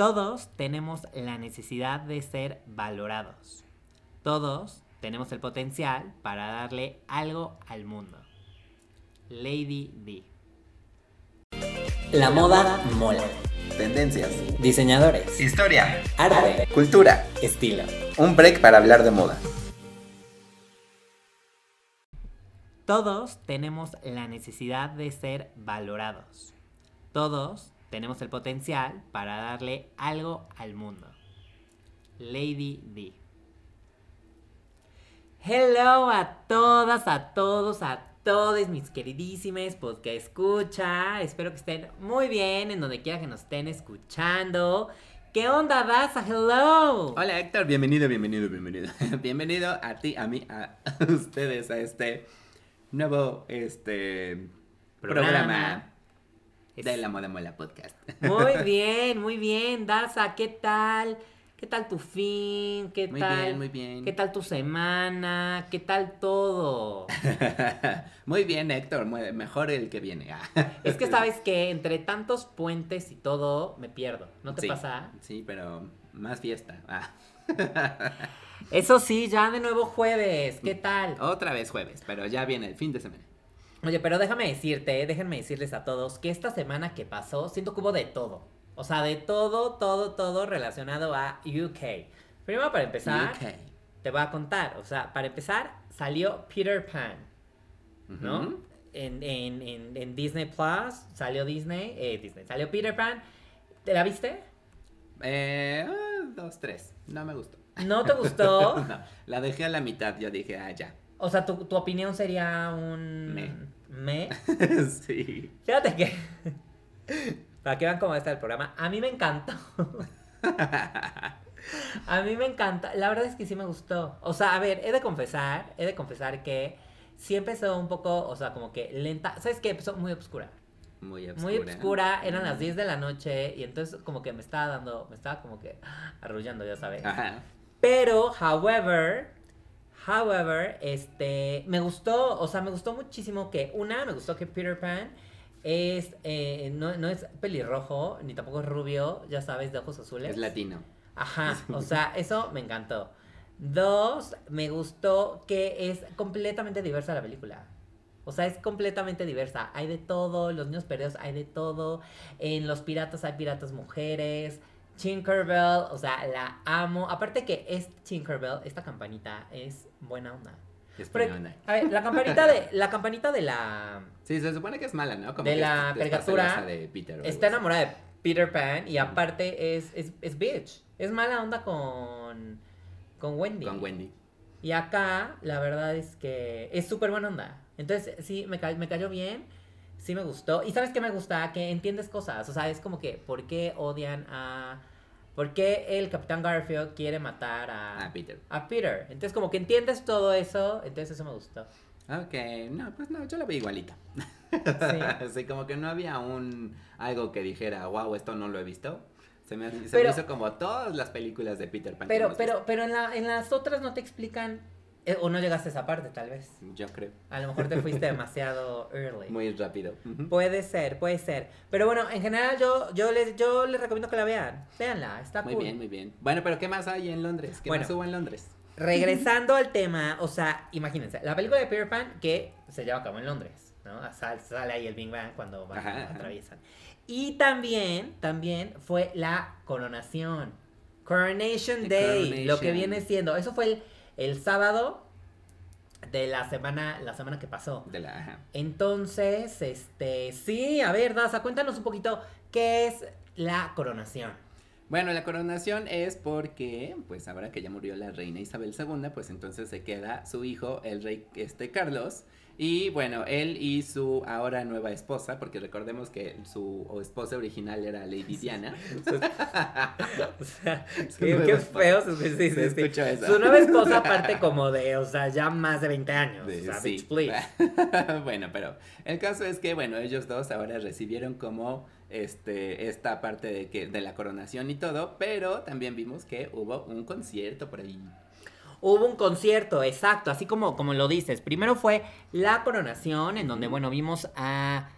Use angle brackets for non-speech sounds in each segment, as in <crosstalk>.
Todos tenemos la necesidad de ser valorados. Todos tenemos el potencial para darle algo al mundo. Lady D. La moda mola. Tendencias. Diseñadores. Historia. Arte. Cultura. Estilo. Un break para hablar de moda. Todos tenemos la necesidad de ser valorados. Todos tenemos el potencial para darle algo al mundo. Lady D. Hello a todas, a todos, a todos mis queridísimos podcast escucha. Espero que estén muy bien en donde quiera que nos estén escuchando. ¿Qué onda, Daza? Hello. Hola Héctor, bienvenido, bienvenido, bienvenido. <laughs> bienvenido a ti, a mí, a <laughs> ustedes, a este nuevo este programa, de la Moda Mola Podcast. <laughs> Muy bien, muy bien, Daza, ¿qué tal? ¿Qué tal tu fin? ¿Qué Muy tal? bien, muy bien. ¿Qué tal tu semana? ¿Qué tal todo? <laughs> Muy bien, Héctor, muy- mejor el que viene. <laughs> Es que sabes que entre tantos puentes y todo me pierdo, ¿no te Sí, pasa? Sí, pero más fiesta. Ah. Eso sí, ya de nuevo jueves, ¿qué tal? Otra vez jueves, pero ya viene el fin de semana. Oye, pero déjame decirte, déjenme decirles a todos que esta semana que pasó, siento que hubo de todo. O sea, de todo, todo, todo relacionado a UK. Primero para empezar, UK. te voy a contar. O sea, para empezar, salió Peter Pan, ¿no? En, en, en, en Disney Plus, salió Disney, eh, Disney, salió Peter Pan. ¿Te la viste? Eh, ah, dos, tres. No me gustó. ¿No te gustó? <laughs> No, la dejé a la mitad. Yo dije, ah, ya. O sea, tu, tu opinión sería un... Me. ¿Me? <laughs> sí. Fíjate que... <laughs> Para que vean cómo está el programa. A mí me encantó. <laughs> A mí me encanta. La verdad es que sí me gustó. O sea, a ver, he de confesar, he de confesar que sí empezó un poco, o sea, como que lenta. ¿Sabes qué? Empezó muy oscura. Muy oscura. Muy oscura, eran las 10 de la noche y entonces como que me estaba dando, me estaba como que arrullando, ya sabes. Ajá. Pero, however, however, este, me gustó, o sea, me gustó muchísimo que, una, me gustó que Peter Pan es, eh, no, no es pelirrojo, ni tampoco es rubio, ya sabes, de ojos azules. Es latino. Ajá, <laughs> o sea, eso me encantó. Dos, me gustó que es completamente diversa la película. O sea, es completamente diversa. Hay de todo, los niños perdidos hay de todo. En los piratas hay piratas mujeres. Tinkerbell, o sea, la amo. Aparte que es Tinkerbell, esta campanita es buena onda. Es Pero, buena onda. a ver, la campanita de la campanita de la Sí, se supone que es mala, ¿no? Como de que la caricatura, de Peter. está enamorada de Peter Pan y aparte es, es, es bitch. Es mala onda con con Wendy. Con Wendy. Y acá, la verdad es que es súper buena onda. Entonces, sí, me, ca- me cayó bien. Sí me gustó. Y ¿sabes qué me gusta? Que entiendes cosas. O sea, es como que, ¿por qué odian a... ¿Por qué el Capitán Garfield quiere matar a... Ah, Peter. a Peter? Entonces, como que entiendes todo eso. Entonces, eso me gustó. Ok, no, pues no, yo la vi igualita. Sí. <laughs> Sí, como que no había un algo que dijera, wow, esto no lo he visto. Se me, se Pero- me hizo como todas las películas de Peter Pan. Pero, pero, pero en, la, en las otras no te explican... eh, o no llegaste a esa parte, tal vez. Yo creo. A lo mejor te fuiste <laughs> demasiado early. Muy rápido. Puede ser, puede ser. Pero bueno, en general yo, yo, les, yo les recomiendo que la vean. Véanla, está Muy cool. bien, muy bien. Bueno, pero ¿qué más hay en Londres? ¿Qué Bueno. más hubo en Londres? Regresando <laughs> al tema, o sea, imagínense, la película de Peter Pan que se lleva a cabo en Londres, ¿no? Sal- Sale, ahí el Big Bang cuando van, Ajá, ajá. atraviesan. Y también, también fue la coronación. Coronation The Day, lo que viene siendo. Eso fue el, el sábado de la semana, la semana que pasó. De la, ajá. Entonces, este, sí, a ver, Daza, cuéntanos un poquito qué es la coronación. Bueno, la coronación es porque, pues ahora que ya murió la reina Isabel II, pues entonces se queda su hijo, el rey este Carlos, y bueno, él y su ahora nueva esposa, porque recordemos que su esposa original era Lady Diana. <laughs> <laughs> O sea, <laughs> Su qué, nueva qué esposa. feo se, sí, Se sí. eso. Su nueva esposa aparte como de, o sea, ya más de 20 años. De- o sea, sí. bitch, please. bueno, pero el caso es que, bueno, ellos dos ahora recibieron como este esta parte de que de la coronación y todo, pero también vimos que hubo un concierto por ahí. Hubo un concierto, exacto, así como, como lo dices. Primero fue la coronación, en donde, bueno, vimos a,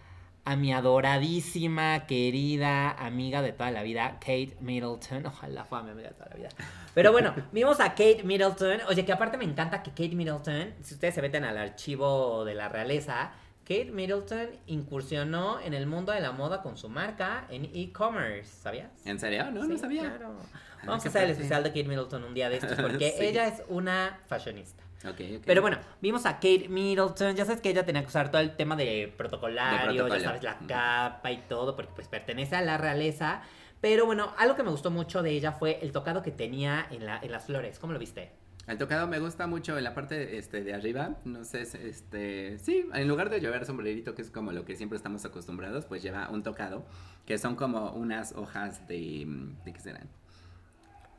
a mi adoradísima, querida amiga de toda la vida, Kate Middleton. <laughs> Ojalá fuera mi amiga de toda la vida. Pero bueno, <laughs> vimos a Kate Middleton. Oye, que aparte me encanta que Kate Middleton, si ustedes se meten al archivo de la realeza, Kate Middleton incursionó en el mundo de la moda con su marca en e-commerce, ¿sabías? ¿En serio? No, no sabía. claro. Ah, Vamos a hacer el especial de Kate Middleton un día de estos porque <laughs> Sí. ella es una fashionista. Ok, ok. Pero bueno, vimos a Kate Middleton. Ya sabes que ella tenía que usar todo el tema de protocolario, De ya sabes, la capa y todo, porque pues pertenece a la realeza. Pero bueno, algo que me gustó mucho de ella fue el tocado que tenía en, la, en las flores. ¿Cómo lo viste? El tocado me gusta mucho en la parte este, de arriba, no sé, es, este, sí, en lugar de llevar sombrerito, que es como lo que siempre estamos acostumbrados, pues lleva un tocado, que son como unas hojas de, mm, ¿de qué serán?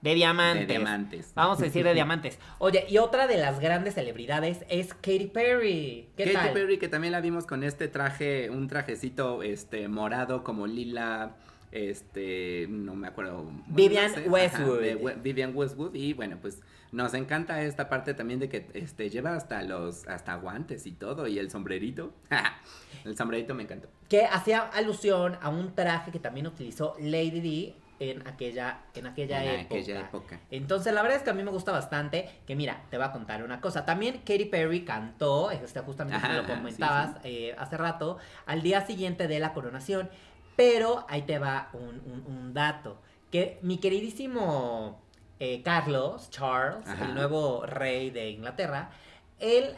De diamantes. De diamantes. Vamos a decir de <laughs> diamantes. Oye, y otra de las grandes celebridades es Katy Perry. ¿Qué Katy tal? Perry, que también la vimos con este traje, un trajecito, este, morado, como lila, este, no me acuerdo. Vivian no sé, Westwood. de Vivian Westwood, y bueno, pues nos encanta esta parte también de que, este, lleva hasta los, hasta guantes y todo, y el sombrerito. <laughs> el sombrerito me encantó. que hacía alusión a un traje que también utilizó Lady D en aquella, en aquella, En época. aquella época. Entonces, la verdad es que a mí me gusta bastante. Que mira, te voy a contar una cosa. También Katy Perry cantó, este, justamente Ajá, lo sí, comentabas sí. eh, hace rato, al día siguiente de la coronación. Pero ahí te va un, un- un dato. Que mi queridísimo eh, Carlos, Charles, Ajá. el nuevo rey de Inglaterra, él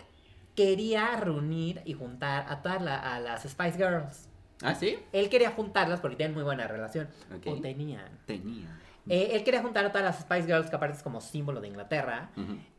quería reunir y juntar a todas la- a las Spice Girls. ¿Ah, sí? Él quería juntarlas porque tienen muy buena relación. O tenían. Tenía. Eh, él quería juntar a todas las Spice Girls, que aparte es como símbolo de Inglaterra.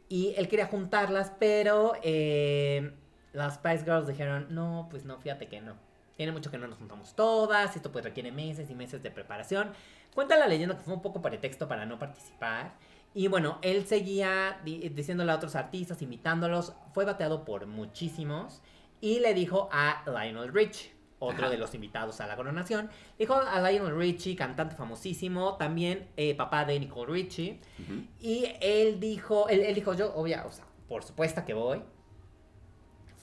Y él quería juntarlas, pero eh, las Spice Girls dijeron, no, pues no, fíjate que no. Tiene mucho que no nos juntamos todas, esto pues requiere meses y meses de preparación. Cuenta la leyenda que fue un poco pretexto para no participar. Y bueno, él seguía di- diciéndole a otros artistas, invitándolos, fue bateado por muchísimos. Y le dijo a Lionel Richie, otro Ajá. de los invitados a la coronación, dijo a Lionel Richie, cantante famosísimo, también eh, papá de Nicole Richie. Y él dijo, él, él dijo, yo, obvia, o sea, por supuesto que voy.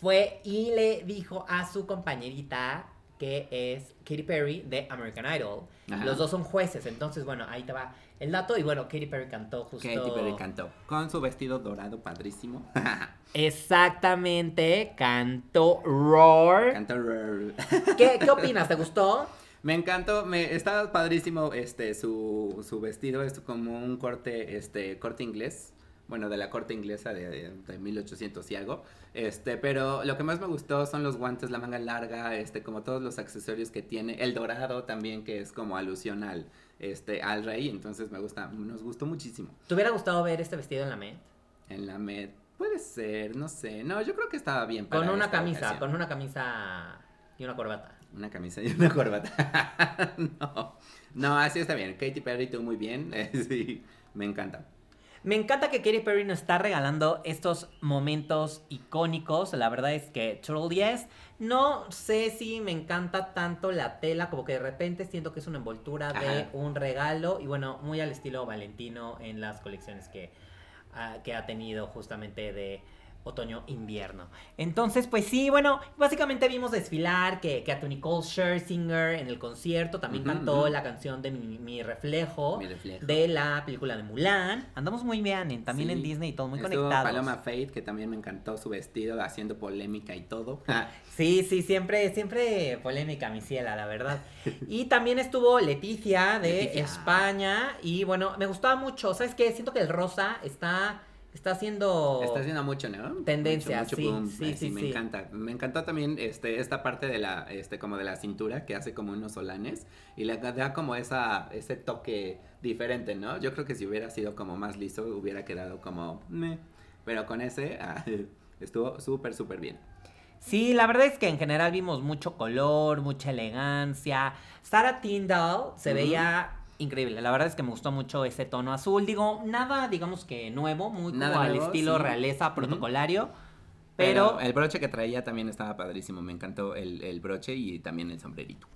Fue y le dijo a su compañerita, que es Katy Perry de American Idol. Ajá. Los dos son jueces, entonces, bueno, ahí te va el dato. Y bueno, Katy Perry cantó justo. Katy Perry cantó. Con su vestido dorado padrísimo. <laughs> Exactamente, cantó Roar. cantó. Roar. <laughs> ¿Qué, ¿Qué opinas? ¿Te gustó? Me encantó, me está padrísimo este su, su vestido, es como un corte, este, corte inglés. Bueno, de la corte inglesa de, de, de 1800 y algo. Este, pero lo que más me gustó son los guantes, la manga larga, este, como todos los accesorios que tiene. El dorado también, que es como alusión al, este, al rey. Entonces me gusta, nos gustó muchísimo. ¿Te hubiera gustado ver este vestido en la Met? En la Met, puede ser, no sé. No, yo creo que estaba bien Con una camisa, ocasión. con una camisa y una corbata. Una camisa y una corbata. <laughs> no, no, así está bien. Katy Perry, tú muy bien. <laughs> sí, me encanta. Me encanta que Katy Perry nos está regalando estos momentos icónicos. La verdad es que Troll Yes. No sé si me encanta tanto la tela, como que de repente siento que es una envoltura de un regalo. Y bueno, muy al estilo Valentino en las colecciones que, ah, que ha tenido justamente de otoño-invierno. Entonces, pues sí, bueno, básicamente vimos desfilar que, que a Nicole Scherzinger en el concierto también cantó la canción de Mi, Mi reflejo Mi reflejo. de la película de Mulan. Andamos muy bien, en- también Sí. en Disney y todo, muy Estuvo conectados. Paloma Faith, que también me encantó su vestido, haciendo polémica y todo. <laughs> Sí, sí, siempre, siempre polémica, mi ciela, la verdad. Y también estuvo Leticia de Leticia. España. Y bueno, me gustaba mucho. ¿Sabes qué? Siento que el rosa está, está haciendo. Está haciendo mucho, ¿no? Tendencia, Mucho, mucho sí, boom. sí, Ay, sí, me sí. encanta. Me encantó también este, esta parte de la, este, como de la cintura, que hace como unos solanes, y le da como esa, ese toque diferente, ¿no? Yo creo que si hubiera sido como más liso, hubiera quedado como, meh. Pero con ese, <laughs> ah, estuvo súper, súper bien. Sí, la verdad es que en general vimos mucho color, mucha elegancia. Sarah Tyndall se veía increíble. La verdad es que me gustó mucho ese tono azul. Digo, nada, digamos que nuevo, muy como Nada al nuevo, estilo sí. realeza protocolario. Pero, Pero, el broche que traía también estaba padrísimo. Me encantó el, el broche y también el sombrerito.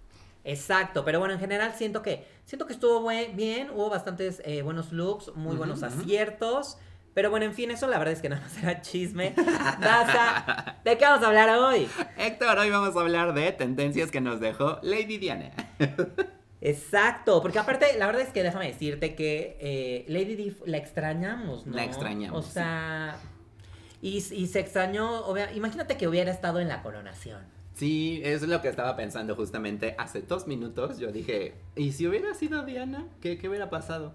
exacto, pero bueno, en general siento que siento que estuvo buen- bien, hubo bastantes eh, buenos looks, muy buenos aciertos. Pero bueno, en fin, eso la verdad es que <laughs> nada más era chisme. Daza, ¿de qué vamos a hablar hoy? Héctor, hoy vamos a hablar de tendencias que nos dejó Lady Diana. <laughs> Exacto, porque aparte, la verdad es que déjame decirte que eh, Lady Di la extrañamos, ¿no? La extrañamos, O sea, y, y se extrañó, obvia- imagínate que hubiera estado en la coronación. Sí, es lo que estaba pensando justamente hace dos minutos. Yo dije, ¿y si hubiera sido Diana? ¿Qué, qué hubiera pasado?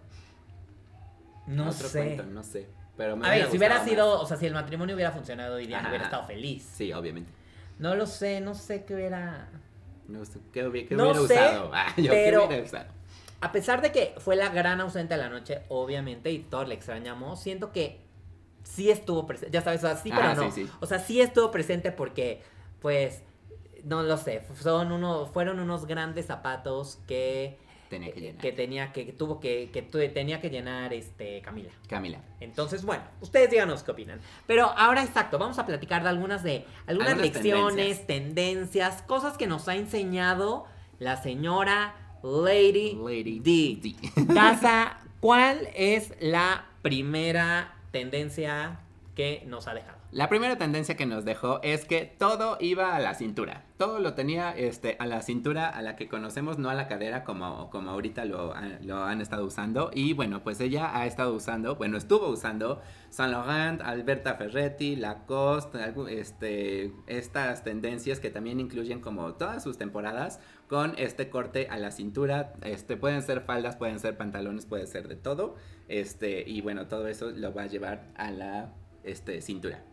No Otro sé. cuento, no sé. Pero me A ver, si hubiera sido, o sea, si el matrimonio hubiera funcionado y Diana Ajá. hubiera estado feliz. Sí, obviamente. No lo sé, no sé qué hubiera... No sé, ¿qué, hubi- qué No hubiera sé, usado? <laughs> Ah, yo, pero- ¿qué hubiera usado? A pesar de que fue la gran ausente de la noche, obviamente, y todos le extrañamos, siento que sí estuvo presente. Ya sabes, o sea, sí, pero Ah, no. sí, sí. O sea, sí estuvo presente porque, pues, no lo sé, son uno, fueron unos grandes zapatos que, Tenía que llenar. que tenía que, que tuvo que, tenía que llenar este Camila. Camila. Entonces, bueno, ustedes díganos qué opinan. Pero ahora exacto, vamos a platicar de algunas de algunas, Algunas lecciones, tendencias. cosas que nos ha enseñado la señora Lady, Lady D. D. Daza, <laughs> ¿cuál es la primera tendencia que nos ha dejado? La primera tendencia que nos dejó es que todo iba a la cintura. Todo lo tenía este, a la cintura a la que conocemos, no a la cadera como, como ahorita lo, lo han estado usando. Y bueno, pues ella ha estado usando, bueno, estuvo usando Saint Laurent, Alberta Ferretti, Lacoste, este, estas tendencias que también incluyen como todas sus temporadas con este corte a la cintura. Este, pueden ser faldas, pueden ser pantalones, puede ser de todo. Este, y bueno, todo eso lo va a llevar a la este, cintura.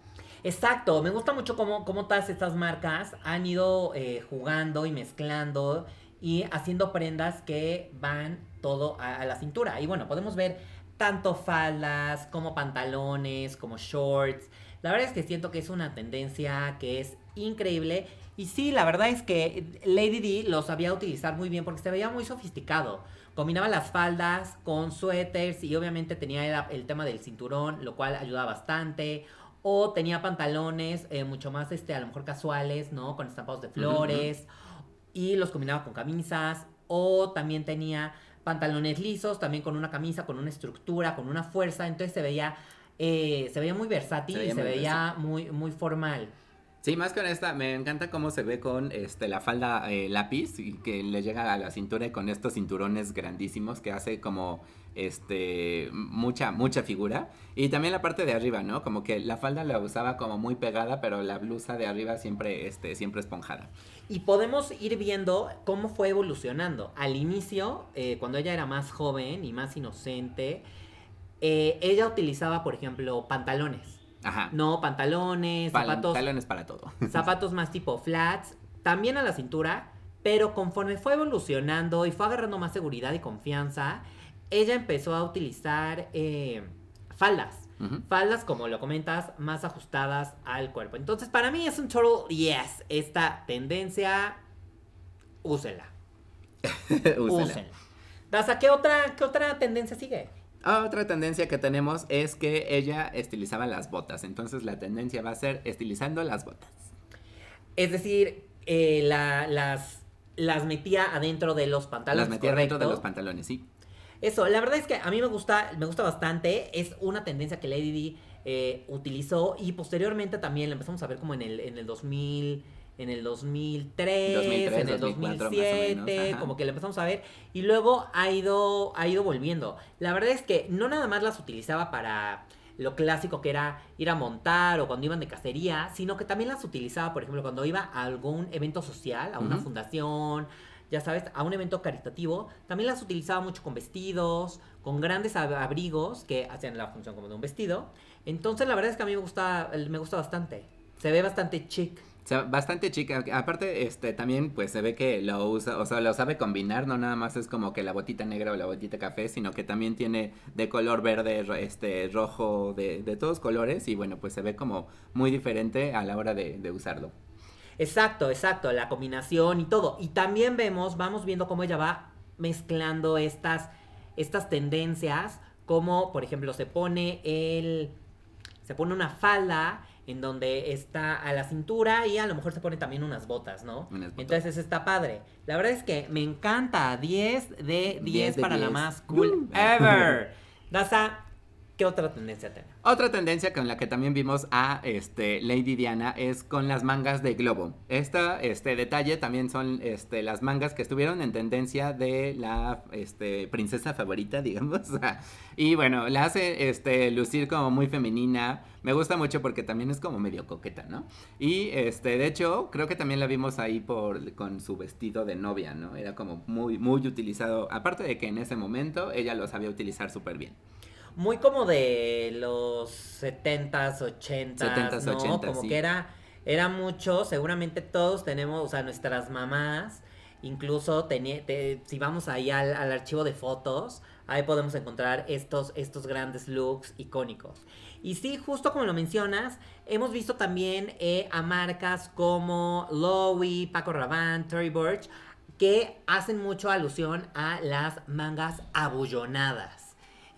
Exacto, me gusta mucho cómo, cómo todas estas marcas han ido eh, jugando y mezclando y haciendo prendas que van todo a, la cintura. Y bueno, podemos ver tanto faldas como pantalones, como shorts. La verdad es que siento que es una tendencia que es increíble. Y sí, la verdad es que Lady D lo sabía utilizar muy bien porque se veía muy sofisticado. Combinaba las faldas con suéteres y obviamente tenía el, el tema del cinturón, lo cual ayudaba bastante. O tenía pantalones eh, mucho más, este, a lo mejor casuales, ¿no? Con estampados de flores. Y los combinaba con camisas. O también tenía pantalones lisos, también con una camisa, con una estructura, con una fuerza. Entonces se veía, eh, se veía muy versátil Se y veía se muy veía muy, muy formal. Sí, más con esta, me encanta cómo se ve con este la falda eh, lápiz y que le llega a la cintura y con estos cinturones grandísimos que hace como este mucha mucha figura y también la parte de arriba, ¿no? Como que la falda la usaba como muy pegada, pero la blusa de arriba siempre este siempre esponjada. Y podemos ir viendo cómo fue evolucionando. Al inicio, eh, cuando ella era más joven y más inocente, eh, ella utilizaba, por ejemplo, pantalones. Ajá. No, pantalones, zapatos, Pantalones para todo. <laughs> zapatos más tipo flats, también a la cintura, pero conforme fue evolucionando y fue agarrando más seguridad y confianza, ella empezó a utilizar eh, faldas. Faldas, como lo comentas, más ajustadas al cuerpo. Entonces, para mí es un total yes. Esta tendencia, úsela. <laughs> Úsela. Úsela. Daza, ¿qué otra, ¿qué otra tendencia sigue? Otra tendencia que tenemos es que ella estilizaba las botas, entonces la tendencia va a ser estilizando las botas. Es decir, eh, la- las, las metía adentro de los pantalones. las metía dentro de los pantalones, sí. Eso, la verdad es que a mí me gusta, me gusta bastante. Es una tendencia que Lady Di eh, utilizó y posteriormente también la empezamos a ver como en el, en el 2000, en el 2003, 2003, en el 2004 más o 2007, menos, ajá. como que la empezamos a ver y luego ha ido, ha ido volviendo. La verdad es que no nada más las utilizaba para lo clásico que era ir a montar o cuando iban de cacería, sino que también las utilizaba, por ejemplo, cuando iba a algún evento social, a una fundación, ya sabes, a un evento caritativo, también las utilizaba mucho con vestidos, con grandes ab- abrigos que hacían la función como de un vestido. Entonces, la verdad es que a mí me gusta, me gusta bastante. Se ve bastante chic. O sea, bastante chica. Aparte, este, también, pues se ve que lo usa, o sea, lo sabe combinar, no nada más es como que la botita negra o la botita café, sino que también tiene de color verde, este, rojo, de, de todos colores, y bueno, pues se ve como muy diferente a la hora de, de usarlo. Exacto, exacto, la combinación y todo. Y también vemos, vamos viendo cómo ella va mezclando estas, estas tendencias, como por ejemplo se pone el, se pone una falda en donde está a la cintura y a lo mejor se pone también unas botas, ¿no? Unas botas. Entonces está padre. La verdad es que me encanta, 10 de 10, 10 de para la 10. más cool Uh. ever. <laughs> Daza, ¿qué otra tendencia tenemos? Otra tendencia con la que también vimos a este, Lady Diana es con las mangas de globo. Este detalle también son este, las mangas que estuvieron en tendencia de la este, princesa favorita, <laughs> digamos. y bueno, la hace este, lucir como muy femenina. Me gusta mucho porque también es como medio coqueta, ¿no? Y este, de hecho, creo que también la vimos ahí por, con su vestido de novia, ¿no? Era como muy, muy utilizado. Aparte de que en ese momento ella lo sabía utilizar súper bien. Muy como de los 70s, 80s, 70s, ¿no? 80s, como sí. que era, era mucho, seguramente todos tenemos, o sea, nuestras mamás, incluso tenía, te- si vamos ahí al, al archivo de fotos, ahí podemos encontrar estos, estos grandes looks icónicos. Y sí, justo como lo mencionas, hemos visto también eh, a marcas como Loewe, Paco Rabanne, Tory Burch, que hacen mucho alusión a las mangas abullonadas.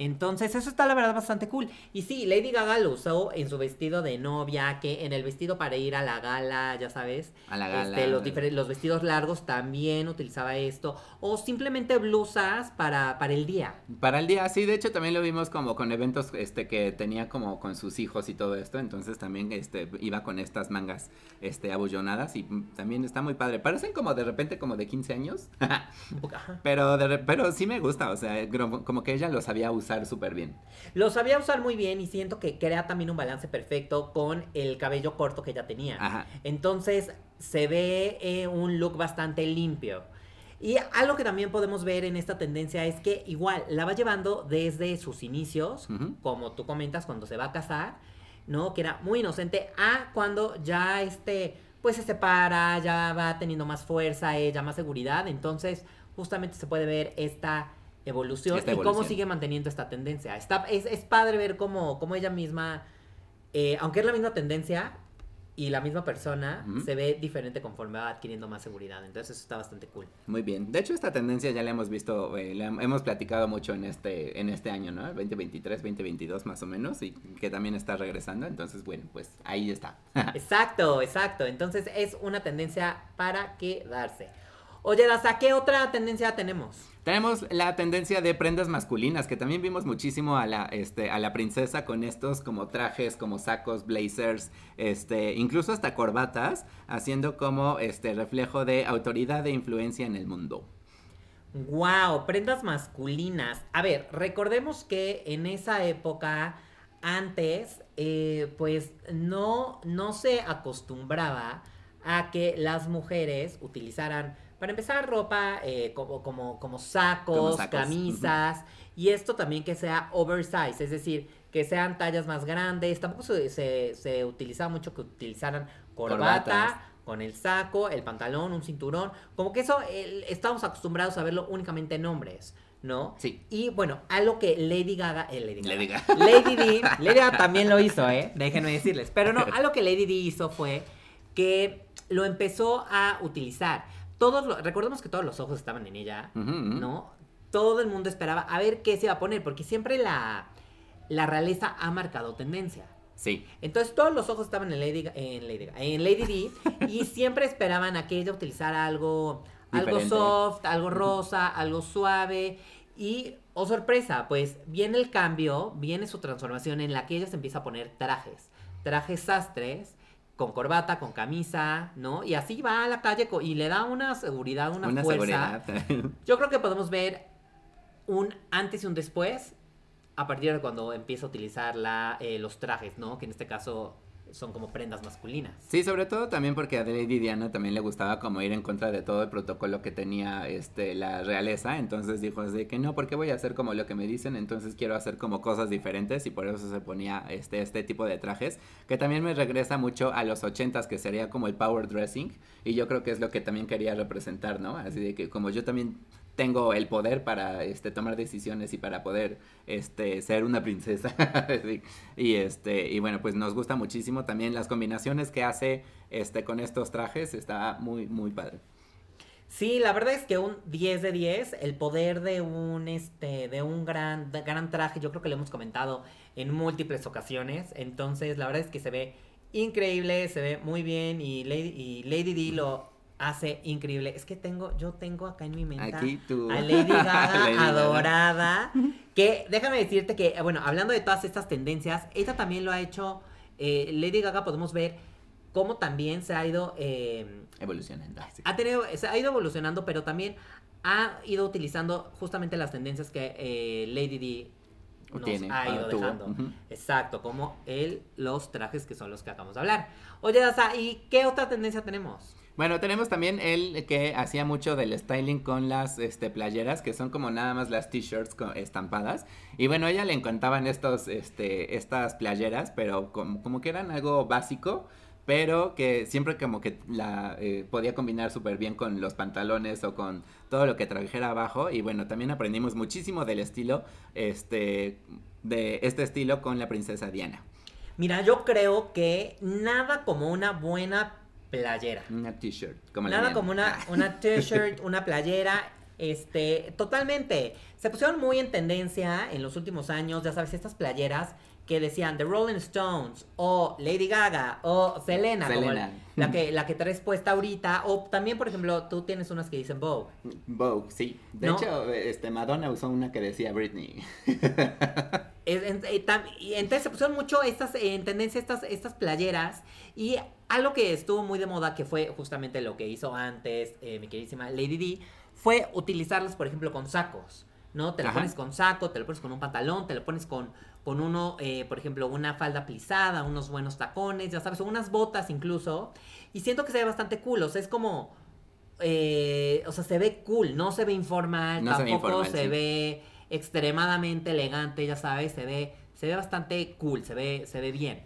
Entonces, eso está la verdad bastante cool. Y sí, Lady Gaga lo usó en su vestido de novia, que en el vestido para ir a la gala, ya sabes. A la gala. Este, los, diferen- los vestidos largos también utilizaba esto. O simplemente blusas para, para el día. Para el día, sí, de hecho también lo vimos como con eventos este que tenía como con sus hijos y todo esto, entonces también este iba con estas mangas este abullonadas y también está muy padre. Parecen como de repente como de 15 años, <laughs> pero de pero sí me gusta, o sea, como que ella lo sabía usar súper bien. Lo sabía usar muy bien y siento que crea también un balance perfecto con el cabello corto que ella tenía. Ajá. Entonces se ve eh, un look bastante limpio. Y algo que también podemos ver en esta tendencia es que igual la va llevando desde sus inicios, como tú comentas, cuando se va a casar, ¿no? Que era muy inocente, a cuando ya este, pues se separa, ya va teniendo más fuerza, ella más seguridad. Entonces, justamente se puede ver esta evolución Esta y cómo sigue manteniendo esta tendencia. Está, es, es padre ver cómo, cómo ella misma, eh, aunque es la misma tendencia y la misma persona, se ve diferente conforme va adquiriendo más seguridad. Entonces eso está bastante cool. Muy bien. De hecho, esta tendencia ya la hemos visto, eh, la hemos platicado mucho en este, en este año, ¿no? 2023, 2022 más o menos, y que también está regresando. Entonces, bueno, pues ahí está. <laughs> exacto, exacto. Entonces es una tendencia para quedarse. Oye, Daza, ¿qué otra tendencia tenemos? Tenemos la tendencia de prendas masculinas, que también vimos muchísimo a la, este, a la princesa con estos como trajes, como sacos, blazers, este, incluso hasta corbatas, haciendo como este reflejo de autoridad e influencia en el mundo. Wow, prendas masculinas. A ver, recordemos que en esa época, antes, eh, pues no, no se acostumbraba a que las mujeres utilizaran, para empezar, ropa eh, como, como, como sacos, Como sacos, camisas, y esto también que sea oversize, es decir, que sean tallas más grandes. Tampoco se, se, se utilizaba mucho que utilizaran corbata, Corbatas. con el saco, el pantalón, un cinturón. Como que eso el- estamos acostumbrados a verlo únicamente en hombres, ¿no? Sí. Y bueno, algo que Lady Gaga, eh, Lady Gaga, Lady Gaga. <laughs> Lady D, Lady Gaga también lo hizo, ¿eh? Déjenme decirles. Pero no, <laughs> algo que Lady D hizo fue que lo empezó a utilizar. Todos, lo- recordemos que todos los ojos estaban en ella. ¿no? Todo el mundo esperaba a ver qué se iba a poner, porque siempre la, la realeza ha marcado tendencia. Sí. Entonces todos los ojos estaban en Lady, en Lady, en Lady D y <laughs> siempre esperaban a que ella utilizara algo, algo soft, algo rosa, algo suave y, oh sorpresa, pues viene el cambio, viene su transformación en la que ella se empieza a poner trajes, trajes sastres, con corbata, con camisa, ¿no? Y así va a la calle y le da una seguridad, una, Una fuerza. seguridad. <laughs> Yo creo que podemos ver un antes y un después a partir de cuando empieza a utilizar la, eh, los trajes, ¿no? Que en este caso son como prendas masculinas. Sí, sobre todo también porque a Lady Diana también le gustaba como ir en contra de todo el protocolo que tenía este la realeza, entonces dijo así que no, porque voy a hacer como lo que me dicen, entonces quiero hacer como cosas diferentes y por eso se ponía este este tipo de trajes, que también me regresa mucho a los ochentas que sería como el power dressing y yo creo que es lo que también quería representar, ¿no? Así de que como yo también tengo el poder para este tomar decisiones y para poder este ser una princesa. <laughs> Y este y bueno pues nos gusta muchísimo también las combinaciones que hace este con estos trajes. Está muy muy padre. Sí, la verdad es que un 10 de 10, el poder de un este de un gran gran traje, yo creo que lo hemos comentado en múltiples ocasiones, entonces la verdad es que se ve increíble, se ve muy bien y Lady D lo hace increíble. Es que tengo, yo tengo acá en mi mente Aquí tú. a Lady <laughs> Gaga Lady Gaga. adorada. Que déjame decirte que, bueno, hablando de todas estas tendencias, ella también lo ha hecho. eh, Lady Gaga podemos ver cómo también se ha ido. eh, Evolucionando. Sí. ha tenido, se ha ido evolucionando, pero también ha ido utilizando justamente las tendencias que eh, Lady D nos Tiene, ha ido dejando. Exacto, como el, los trajes que son los que acabamos de hablar. Oye, Daza, ¿y qué otra tendencia tenemos? Bueno, tenemos también el que hacía mucho del styling con las este, playeras, que son como nada más las t-shirts estampadas. Y bueno, a ella le encantaban estos, este, estas playeras, pero como, como que eran algo básico, pero que siempre como que la eh, podía combinar súper bien con los pantalones o con todo lo que trajera abajo. Y bueno, también aprendimos muchísimo del estilo, este, de este estilo con la princesa Diana. Mira, yo creo que nada como una buena playera. Una t-shirt. Nada como una, una <laughs> t-shirt, una playera, este, totalmente. Se pusieron muy en tendencia en los últimos años, ya sabes, estas playeras que decían The Rolling Stones o Lady Gaga o Selena, como Selena. la que, <laughs> la que traes puesta ahorita, o también, por ejemplo, tú tienes unas que dicen Vogue. Vogue, sí. De ¿No? hecho, este, Madonna usó una que decía Britney. <laughs> Eh, entonces se pusieron mucho estas eh, en tendencia estas, estas playeras y algo que estuvo muy de moda que fue justamente lo que hizo antes eh, mi queridísima Lady D fue utilizarlas por ejemplo con sacos no te lo Ajá. pones con saco te lo pones con un pantalón te lo pones con con uno eh, por ejemplo una falda plisada unos buenos tacones ya sabes o unas botas incluso y siento que se ve bastante cool o sea es como eh, o sea se ve cool no se ve informal No se ve tampoco informal, se sí. ve extremadamente elegante, ya sabes, se ve, se ve bastante cool, se ve, se ve bien.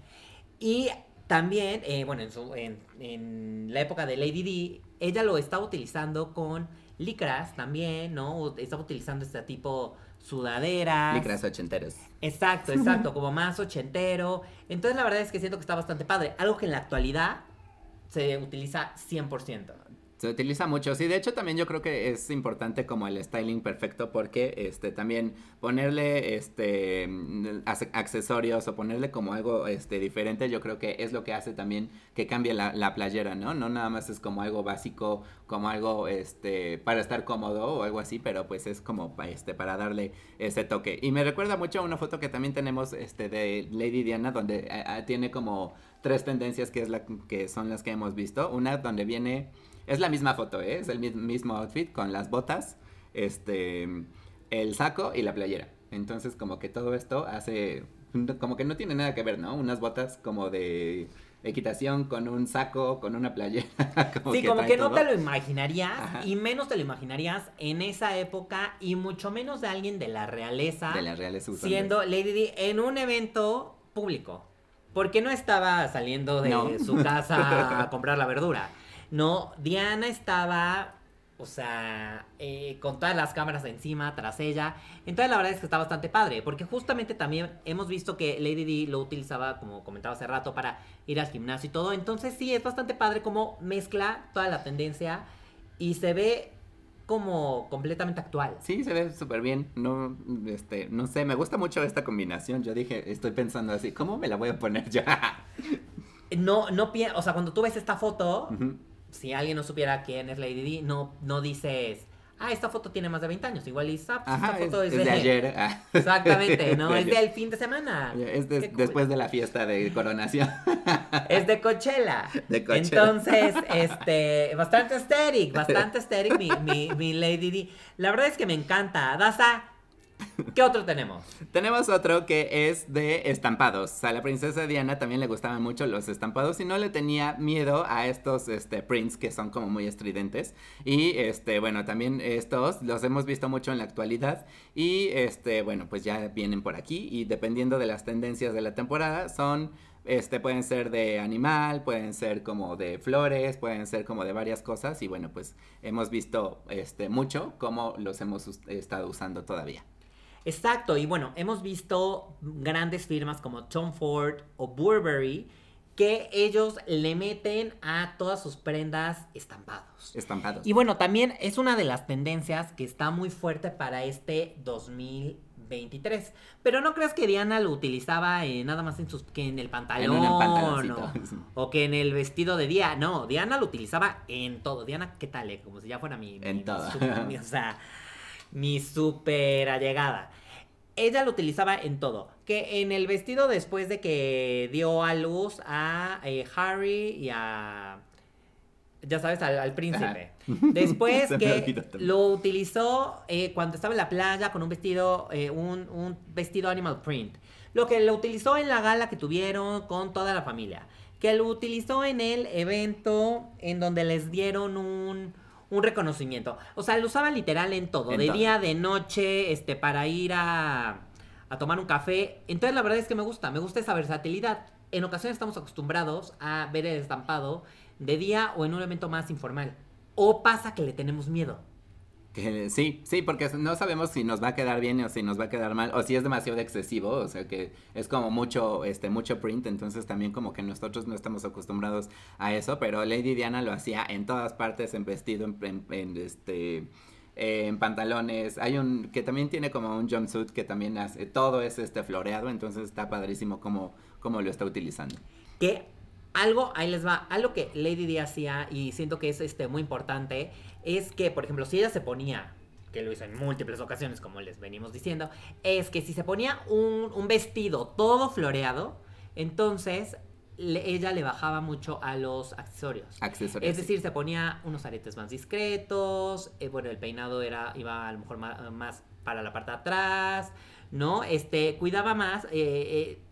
Y también, eh, bueno, en, su, en, en la época de Lady D, ella lo estaba utilizando con licras también, ¿no? Estaba utilizando este tipo sudaderas. Licras ochenteros. Exacto, exacto, como más ochentero. Entonces la verdad es que siento que está bastante padre. Algo que en la actualidad se utiliza 100%. Se utiliza mucho, sí, de hecho también yo creo que es importante como el styling perfecto porque este también ponerle este ac- accesorios o ponerle como algo este diferente, yo creo que es lo que hace también que cambie la, la playera, ¿no? No nada más es como algo básico, como algo este para estar cómodo o algo así, pero pues es como este para darle ese toque. Y me recuerda mucho a una foto que también tenemos este de Lady Diana donde ah, ah, tiene como tres tendencias que es la que son las que hemos visto, una donde viene es la misma foto, ¿eh? es el mi- mismo outfit con las botas, este, el saco y la playera. Entonces como que todo esto hace, como que no tiene nada que ver, ¿no? Unas botas como de equitación con un saco, con una playera. <laughs> Como sí, como que no te lo imaginarías Ajá. y menos te lo imaginarías en esa época y mucho menos de alguien de la realeza De usando siendo Lady Di en un evento público. Porque no estaba saliendo de No. su casa a comprar la verdura. No, Diana estaba, o sea, eh, con todas las cámaras encima, tras ella. Entonces la verdad es que está bastante padre. Porque justamente también hemos visto que Lady D lo utilizaba, como comentaba hace rato, para ir al gimnasio y todo. Entonces sí, es bastante padre cómo mezcla toda la tendencia y se ve como completamente actual. Sí, se ve súper bien. No, este, no sé, me gusta mucho esta combinación. Yo dije, estoy pensando así, ¿cómo me la voy a poner yo? <laughs> No, no pi- o sea, cuando tú ves esta foto. Si alguien no supiera quién es Lady Di, no, no dices, ah, esta foto tiene más de 20 años. Igual ah, pues, Ajá, esta es, foto es de ayer. ah. Exactamente, <laughs> ¿no? De es ayer. del fin de semana. Es de- después de la fiesta de coronación. Es de Coachella. <laughs> De Coachella. Entonces, este, <laughs> bastante aesthetic, bastante mi, mi, mi Lady Di. La verdad es que me encanta. Daza, ¿qué otro tenemos? Tenemos otro que es de estampados. A la princesa Diana también le gustaban mucho los estampados y no le tenía miedo a estos este, prints que son como muy estridentes. Y este, bueno, también estos los hemos visto mucho en la actualidad. Y este, bueno, pues ya vienen por aquí. Y dependiendo de las tendencias de la temporada, son. Este, pueden ser de animal, pueden ser como de flores, pueden ser como de varias cosas. Y bueno, pues hemos visto este, mucho cómo los hemos estado usando todavía. Exacto, y bueno, hemos visto grandes firmas como Tom Ford o Burberry que ellos le meten a todas sus prendas estampados. Estampados. Y bueno, también es una de las tendencias que está muy fuerte para este 23. Pero no creas que Diana lo utilizaba eh, nada más en sus, que en el pantalón un o, <laughs> o que en el vestido de día. No, Diana lo utilizaba en todo. Diana, ¿qué tal? eh? Como si ya fuera mi... mi- En mi todo. super- mi- o sea, mi super allegada. Ella lo utilizaba en todo. Que en el vestido después de que dio a luz a eh, Harry y a... Ya sabes, al, al príncipe. <laughs> <laughs> Después que lo utilizó eh, cuando estaba en la playa con un vestido, eh, un, un vestido animal print. Lo que lo utilizó en la gala que tuvieron con toda la familia. Que lo utilizó en el evento en donde les dieron un, un reconocimiento. O sea, lo usaba literal en todo. En de todo. día, de noche, este, para ir a, a tomar un café. Entonces la verdad es que me gusta, me gusta esa versatilidad. En ocasiones estamos acostumbrados a ver el estampado de día o en un evento más informal. O pasa que le tenemos miedo. Sí, sí, porque no sabemos si nos va a quedar bien o si nos va a quedar mal, o si es demasiado excesivo, o sea que es como mucho, este, mucho print, entonces también como que nosotros no estamos acostumbrados a eso, pero Lady Diana lo hacía en todas partes, en vestido, en, este, en pantalones, hay un, que también tiene como un jumpsuit que también hace, todo es este floreado, entonces está padrísimo como, como lo está utilizando. Que algo, ahí les va, algo que Lady Di hacía y siento que es este, muy importante, es que, por ejemplo, si ella se ponía, que lo hizo en múltiples ocasiones, como les venimos diciendo, es que si se ponía un, un vestido todo floreado, entonces le- ella le bajaba mucho a los accesorios. Accesorios. Es decir, se ponía unos aretes más discretos, eh, bueno, el peinado era, iba a lo mejor más, para la parte de atrás, ¿no? Este, cuidaba más, eh, eh,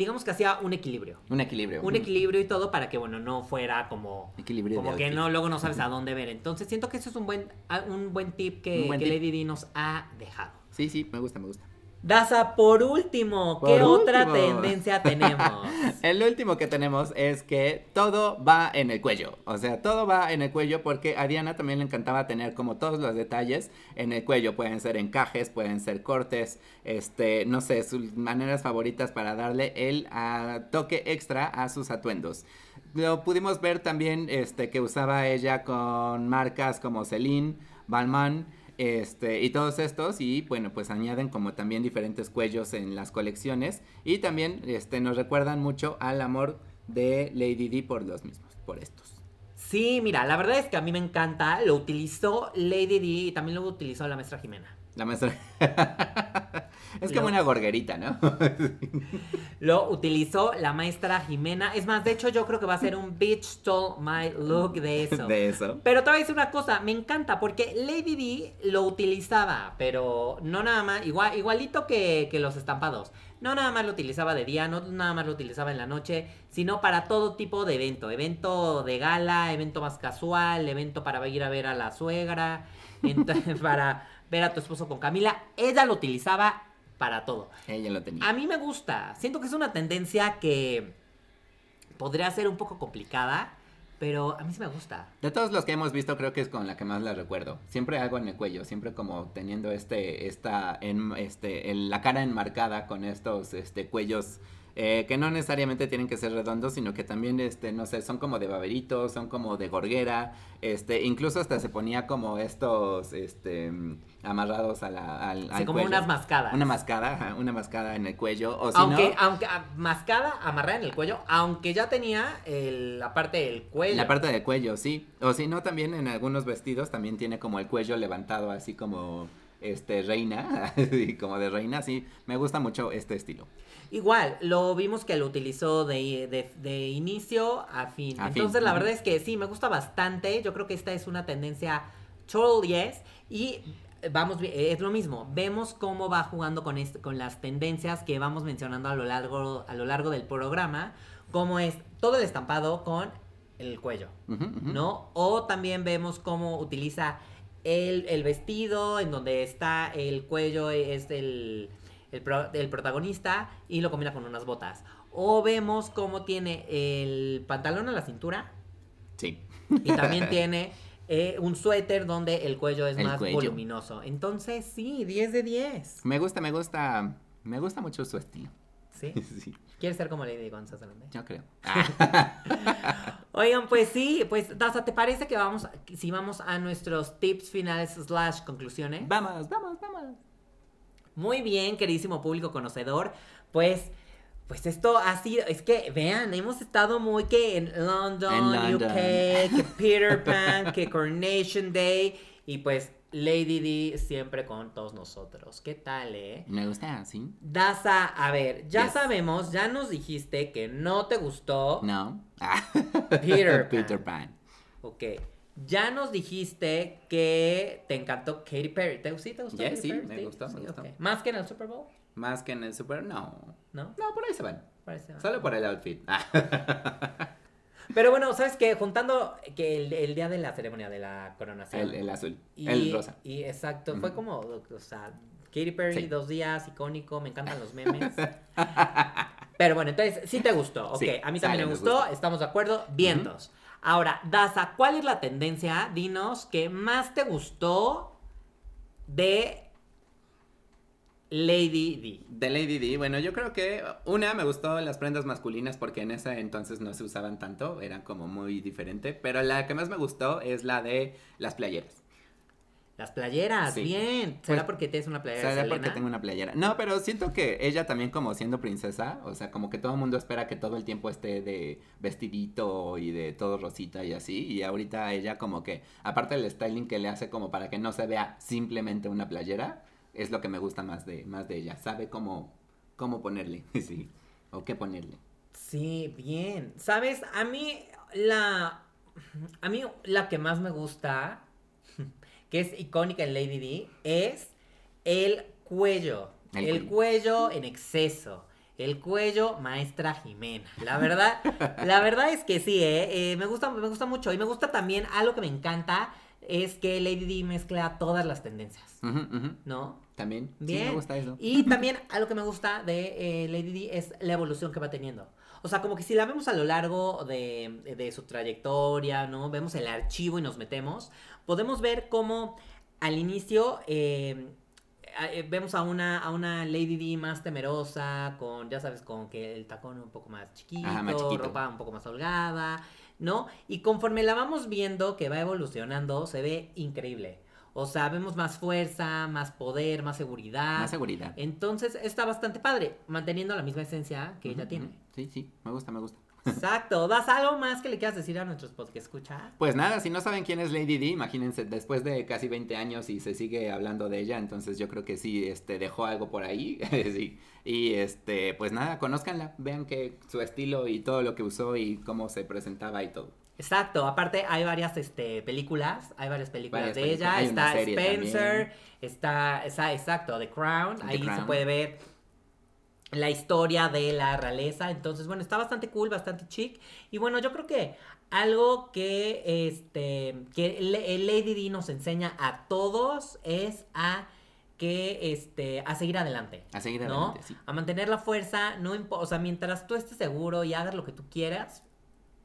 digamos que hacía un equilibrio. un equilibrio. Un equilibrio y todo para que, bueno, no fuera como... Equilibrio Como que no, luego no sabes a dónde ver. Entonces siento que eso es un buen, un buen tip que, Un buen que tip. Lady Di nos ha dejado. Sí, sí, me gusta, me gusta. Daza, por último, ¿qué Por otra último. tendencia tenemos? <laughs> El último que tenemos es que todo va en el cuello. O sea, todo va en el cuello porque a Diana también le encantaba tener como todos los detalles en el cuello. Pueden ser encajes, pueden ser cortes, este, no sé, sus maneras favoritas para darle el ah, toque extra a sus atuendos. Lo pudimos ver también este, que usaba ella con marcas como Celine, Balmain, este, y todos estos, y bueno, pues añaden como también diferentes cuellos en las colecciones. Y también este, nos recuerdan mucho al amor de Lady Di por los mismos, por estos. Sí, mira, la verdad es que a mí me encanta. Lo utilizó Lady Di y también lo utilizó la maestra Jimena. La maestra. <laughs> es como Lo- una gorguerita, ¿no? <laughs> Lo utilizó la maestra Jimena. Es más, de hecho, yo creo que va a ser un Bitch Stole My Look de <laughs> eso. de eso. Pero te voy a decir una cosa, me encanta porque Lady Di lo utilizaba, pero no nada más, igual, igualito que, que los estampados. No nada más lo utilizaba de día, no nada más lo utilizaba en la noche, sino para todo tipo de evento. Evento de gala, evento más casual, evento para ir a ver a la suegra, <laughs> para ver a tu esposo con Camila. Ella lo utilizaba para todo. Ella lo tenía. A mí me gusta. Siento que es una tendencia que podría ser un poco complicada, pero a mí sí me gusta. De todos los que hemos visto, creo que es con la que más la recuerdo. Siempre algo en el cuello, siempre como teniendo este, esta, en, este, el- la cara enmarcada con estos, este, cuellos eh, que no necesariamente tienen que ser redondos, sino que también, este, no sé, son como de baberitos, son como de gorguera, este, incluso hasta se ponía como estos, este, amarrados a la, al, Sí, al como cuello. unas mascadas. Una mascada, una mascada en el cuello, o si aunque, no... aunque ah, mascada, amarrada en el cuello, aunque ya tenía el- la parte del cuello. La parte del cuello, sí. O si no, también en algunos vestidos también tiene como el cuello levantado así como este reina, <laughs> como de reina, sí. Me gusta mucho este estilo. Igual, lo vimos que lo utilizó de, de- de inicio a fin. A fin, Entonces, la verdad es que sí, me gusta bastante. Yo creo que esta es una tendencia yes. Y vamos, es lo mismo. Vemos cómo va jugando con, con las tendencias que vamos mencionando a lo, largo, a lo largo del programa. Como es todo el estampado con el cuello. ¿no? O también vemos cómo utiliza el, el vestido, en donde está el cuello, es el, el, pro- el protagonista, y lo combina con unas botas. O vemos cómo tiene el pantalón a la cintura, Sí. y también <laughs> tiene eh, un suéter donde el cuello es El más cuello. voluminoso. Entonces, sí, 10 de 10. Me gusta, me gusta, me gusta mucho su estilo. ¿Sí? <laughs> Sí, ¿Quieres ser como Lady González yo creo. <laughs> Oigan, pues sí, pues Daza, ¿te parece que vamos, si vamos a nuestros tips finales slash conclusiones? Vamos, vamos, vamos. Muy bien, queridísimo público conocedor. Pues, pues esto ha sido, es que vean, hemos estado muy que en London, En London. UK, que Peter Pan, que Coronation Day y pues Lady D siempre con todos nosotros. ¿Qué tal, eh? Me gusta, ¿sí? Daza, a ver, ya Yes. sabemos, ya nos dijiste que no te gustó. No. Ah. <laughs> Peter Pan. Peter Pan. Ok. Ya nos dijiste que te encantó Katy Perry. ¿Te, ¿Sí te gustó? Yes, Katy sí, Perry? me gustó, me Sí, gustó. ¿Más que en el Super Bowl? Más que en el Super, no. ¿No? No, por ahí se van. Solo por el outfit. Ah, <laughs> Pero bueno, ¿sabes qué? Juntando que el, el día de la ceremonia de la coronación. el, el azul. y, El rosa. Y exacto, fue como, o sea, Katy Perry, Sí. dos días, icónico, me encantan los <laughs> memes. Pero bueno, entonces, sí te gustó. Ok, Sí, a mí también me gustó, gusta. estamos de acuerdo, vientos. Ahora, Daza, ¿cuál es la tendencia? Dinos que más te gustó de Lady D. De Lady D, bueno, yo creo que una me gustó las prendas masculinas porque en ese entonces no se usaban tanto, eran como muy diferente, pero la que más me gustó es la de las playeras. Las playeras, Sí. bien. ¿Será Pues, porque tienes una playera de ¿Sabes Selena? porque tengo una playera? No, pero siento que ella también como siendo princesa, o sea, como que todo el mundo espera que todo el tiempo esté de vestidito y de todo rosita y así, y ahorita ella como que, aparte del styling que le hace como para que no se vea simplemente una playera, es lo que me gusta más de, más de ella, sabe cómo, cómo ponerle, <laughs> sí, o qué ponerle. Sí, bien. ¿Sabes? A mí la a mí la que más me gusta <laughs> que es icónica en Lady D es el cuello. El, El cuello en exceso. El cuello, maestra Jimena. La verdad, la verdad es que sí, ¿eh? Eh, me gusta, me gusta mucho. Y me gusta también, algo que me encanta, es que Lady D mezcla todas las tendencias. ¿No? También, sí, Bien. me gusta eso. Y también <laughs> algo que me gusta de eh, Lady D es la evolución que va teniendo. O sea, como que si la vemos a lo largo de, de su trayectoria, ¿no? Vemos el archivo y nos metemos, podemos ver cómo al inicio eh, eh, vemos a una, a una Lady D más temerosa, con, ya sabes, con que el tacón un poco más chiquito, Ajá, más chiquito. ropa un poco más holgada, ¿no? Y conforme la vamos viendo que va evolucionando, se ve increíble. O sea, vemos más fuerza, más poder, más seguridad. Más seguridad. Entonces está bastante padre, manteniendo la misma esencia que ella tiene. Sí, sí, me gusta, me gusta. Exacto. ¿Das algo más que le quieras decir a nuestros podcast escucha? Pues nada, si no saben quién es Lady D, imagínense, después de casi 20 años y se sigue hablando de ella, entonces yo creo que sí, este, dejó algo por ahí, <laughs> sí. Y este, pues nada, conózcanla, vean que su estilo y todo lo que usó y cómo se presentaba y todo. Exacto. Aparte hay varias este, películas, hay varias películas Varias de películas. ella. Hay Está Spencer, está, está, exacto, The Crown. The Ahí se puede ver la historia de la realeza. Entonces, bueno, está bastante cool, bastante chic. Y bueno, yo creo que algo que este que Lady D nos enseña a todos es a que este a seguir adelante. A seguir ¿no? adelante, sí. A mantener la fuerza, no o sea, mientras tú estés seguro y hagas lo que tú quieras,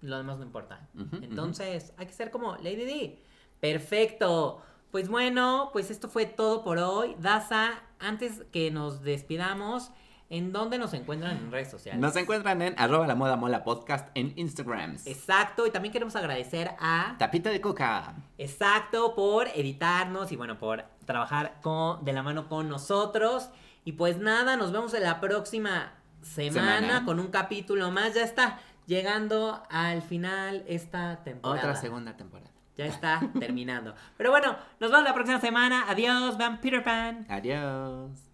lo demás no importa. Entonces, hay que ser como Lady D. Perfecto. Pues bueno, pues esto fue todo por hoy. Daza, antes que nos despidamos, ¿en dónde nos encuentran en redes sociales? Nos encuentran en arroba la moda mola podcast en Instagram. Exacto, y también queremos agradecer a Tapita de coca. Exacto, por editarnos y bueno, por trabajar con, de la mano con nosotros. Y pues nada, nos vemos en la próxima semana, Semana. con un capítulo más. Ya está llegando al final esta temporada. Otra segunda temporada. Ya está <laughs> terminando. Pero bueno, nos vemos la próxima semana. Adiós, Van Peter Pan. Adiós.